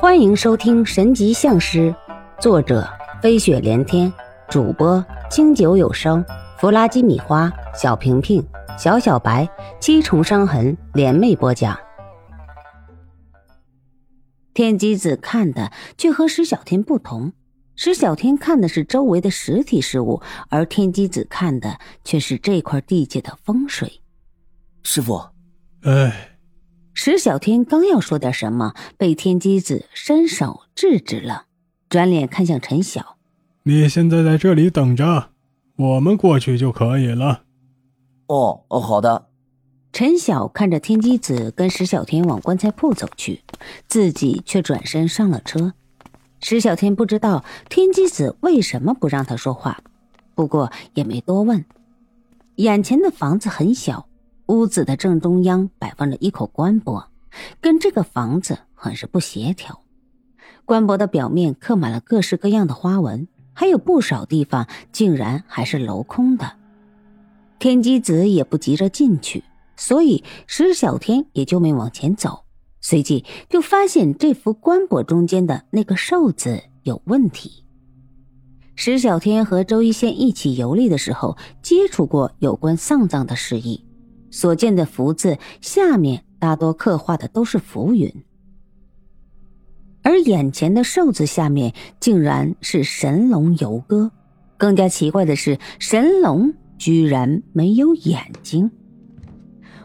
欢迎收听《神级相师》，作者飞雪连天，主播清酒有声，弗拉基米花，小平平，小小白，七重伤痕联袂播讲。天机子看的却和石小天不同，石小天看的是周围的实体事物，而天机子看的却是这块地界的风水。师傅，哎。石小天刚要说点什么，被天机子伸手制止了，转脸看向陈晓：“你现在在这里等着，我们过去就可以了。”“哦哦，好的。”陈晓看着天机子跟石小天往棺材铺走去，自己却转身上了车。石小天不知道天机子为什么不让他说话，不过也没多问。眼前的房子很小。屋子的正中央摆放着一口棺椁，跟这个房子很是不协调。棺椁的表面刻满了各式各样的花纹，还有不少地方竟然还是镂空的。天机子也不急着进去，所以石小天也就没往前走。随即就发现这幅棺椁中间的那个寿字有问题。石小天和周一仙一起游历的时候，接触过有关丧葬的事宜。所见的福字下面大多刻画的都是浮云，而眼前的寿字下面竟然是神龙游歌。更加奇怪的是，神龙居然没有眼睛。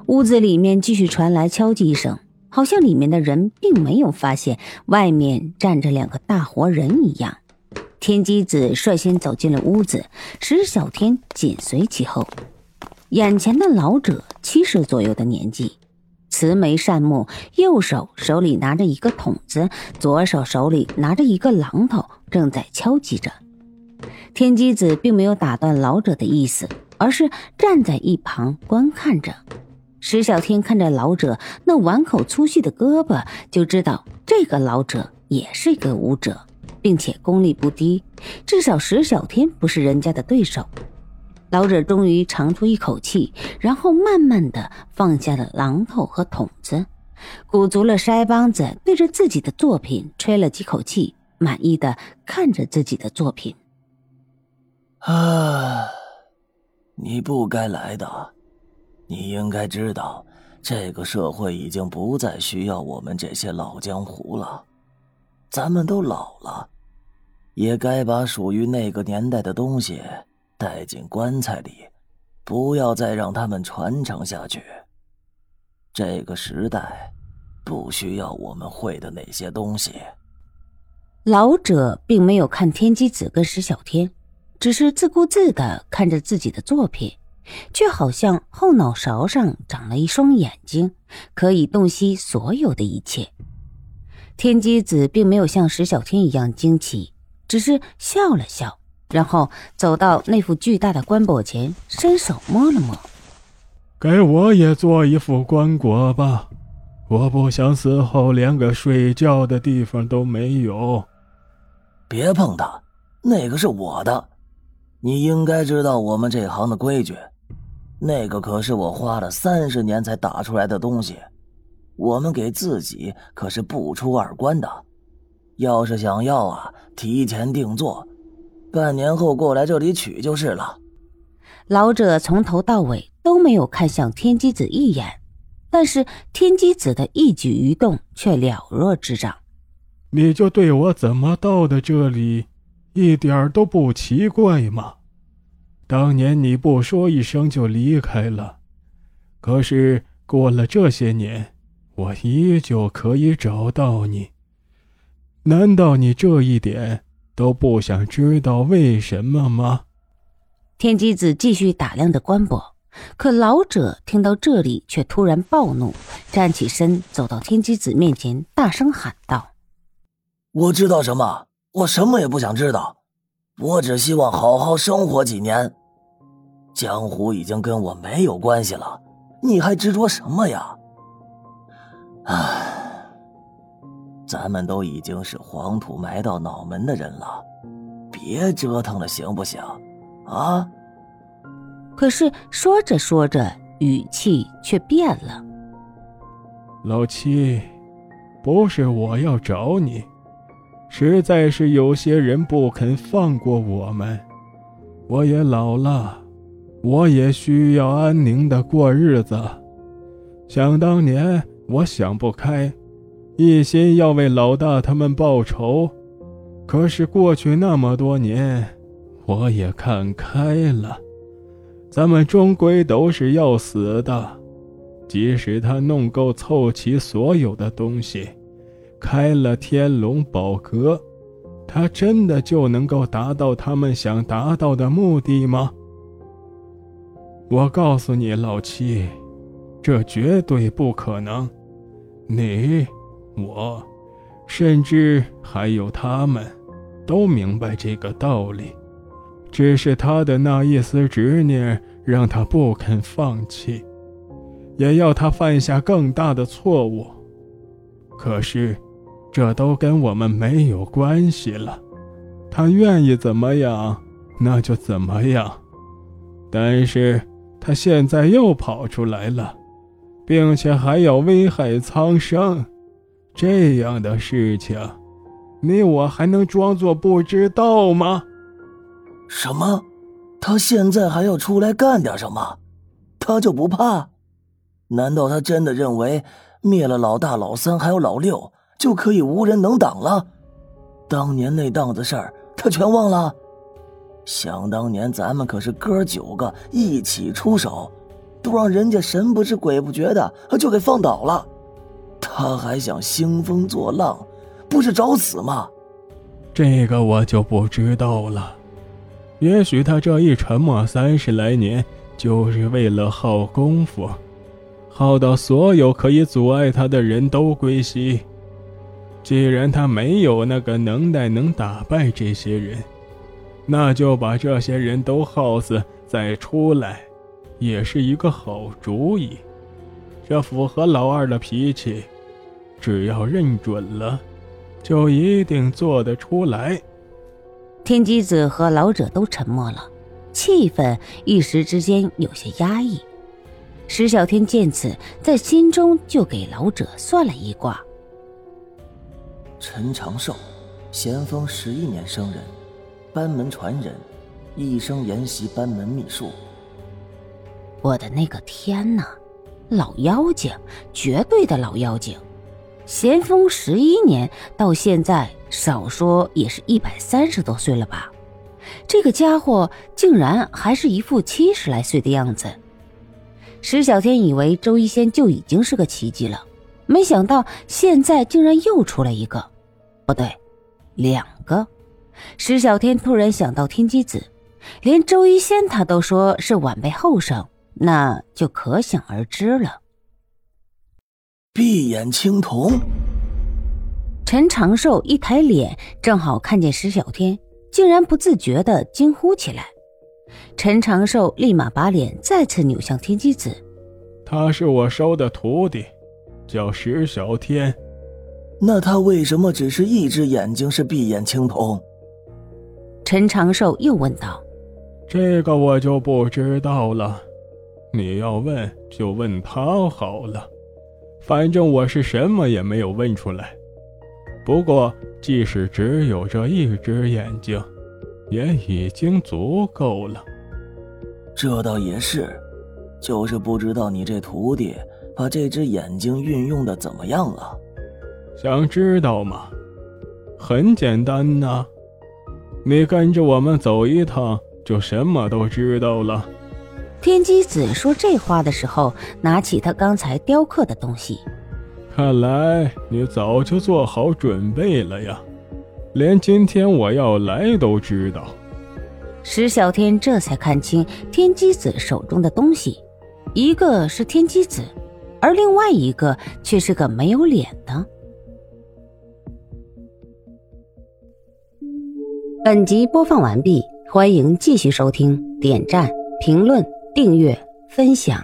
屋子里面继续传来敲击声，好像里面的人并没有发现外面站着两个大活人一样。天机子率先走进了屋子，石小天紧随其后。眼前的老者七十左右的年纪，慈眉善目，右手手里拿着一个筒子，左手手里拿着一个榔头，正在敲击着。天机子并没有打断老者的意思，而是站在一旁观看着。石小天看着老者那碗口粗细的胳膊，就知道这个老者也是一个武者，并且功力不低，至少石小天不是人家的对手。老者终于长出一口气，然后慢慢的放下了榔头和筒子，鼓足了腮帮子，对着自己的作品吹了几口气，满意的看着自己的作品。啊，你不该来的，你应该知道，这个社会已经不再需要我们这些老江湖了，咱们都老了，也该把属于那个年代的东西。带进棺材里，不要再让他们传承下去。这个时代不需要我们会的那些东西。老者并没有看天机子跟石小天，只是自顾自的看着自己的作品，却好像后脑勺上长了一双眼睛，可以洞悉所有的一切。天机子并没有像石小天一样惊奇，只是笑了笑。然后走到那副巨大的棺椁前，伸手摸了摸。给我也做一副棺椁吧，我不想死后连个睡觉的地方都没有。别碰它，那个是我的。你应该知道我们这行的规矩，那个可是我花了三十年才打出来的东西，我们给自己可是不出二关的。要是想要啊，提前定做。半年后过来这里取就是了。老者从头到尾都没有看向天机子一眼，但是天机子的一举一动却了若指掌。你就对我怎么到的这里，一点都不奇怪吗？当年你不说一声就离开了，可是过了这些年，我依旧可以找到你。难道你这一点？都不想知道为什么吗？天机子继续打量着关博，可老者听到这里，却突然暴怒，站起身走到天机子面前，大声喊道：“我知道什么？我什么也不想知道，我只希望好好生活几年。江湖已经跟我没有关系了，你还执着什么呀？”唉。咱们都已经是黄土埋到脑门的人了，别折腾了，行不行？啊！可是说着说着，语气却变了。老七，不是我要找你，实在是有些人不肯放过我们。我也老了，我也需要安宁的过日子。想当年，我想不开，一心要为老大他们报仇。可是过去那么多年，我也看开了。咱们终归都是要死的。即使他弄够凑齐所有的东西，开了天龙宝阁，他真的就能够达到他们想达到的目的吗？我告诉你，老七，这绝对不可能。你、我，甚至还有他们，都明白这个道理，只是他的那一丝执念让他不肯放弃。也要他犯下更大的错误，可是，这都跟我们没有关系了。他愿意怎么样，那就怎么样。但是他现在又跑出来了，并且还要危害苍生，这样的事情，你我还能装作不知道吗？什么？他现在还要出来干点什么？他就不怕？难道他真的认为灭了老大、老三还有老六就可以无人能挡了？当年那档子事儿他全忘了？想当年咱们可是哥九个一起出手，都让人家神不知鬼不觉的就给放倒了，他还想兴风作浪，不是找死吗？这个我就不知道了。也许他这一沉默三十来年，就是为了耗功夫。耗到所有可以阻碍他的人都归西。既然他没有那个能耐能打败这些人，那就把这些人都耗死再出来，也是一个好主意。这符合老二的脾气，只要认准了，就一定做得出来。天机子和老者都沉默了，气氛一时之间有些压抑。石小天见此，在心中就给老者算了一卦。陈长寿，咸丰十一年生人，班门传人，一生研习班门秘术。我的那个天哪！老妖精，绝对的老妖精！咸丰十一年到现在，少说也是一百三十多岁了吧？这个家伙竟然还是一副七十来岁的样子。石小天以为周一仙就已经是个奇迹了，没想到现在竟然又出来一个，不对，两个。石小天突然想到天机子，连周一仙他都说是晚辈后生，那就可想而知了。闭眼青铜，陈长寿一抬脸，正好看见石小天，竟然不自觉的惊呼起来。陈长寿立马把脸再次扭向天机子，他是我收的徒弟，叫石小天。那他为什么只是一只眼睛是闭眼青铜？陈长寿又问道：“这个我就不知道了，你要问就问他好了。反正我是什么也没有问出来。不过，即使只有这一只眼睛。”也已经足够了。这倒也是，就是不知道你这徒弟把这只眼睛运用的怎么样了。想知道吗？很简单呐，你跟着我们走一趟，就什么都知道了。天机子说这话的时候，拿起他刚才雕刻的东西。看来你早就做好准备了呀。连今天我要来都知道，石小天这才看清天机子手中的东西，一个是天机子，而另外一个却是个没有脸的。本集播放完毕，欢迎继续收听，点赞、评论、订阅、分享。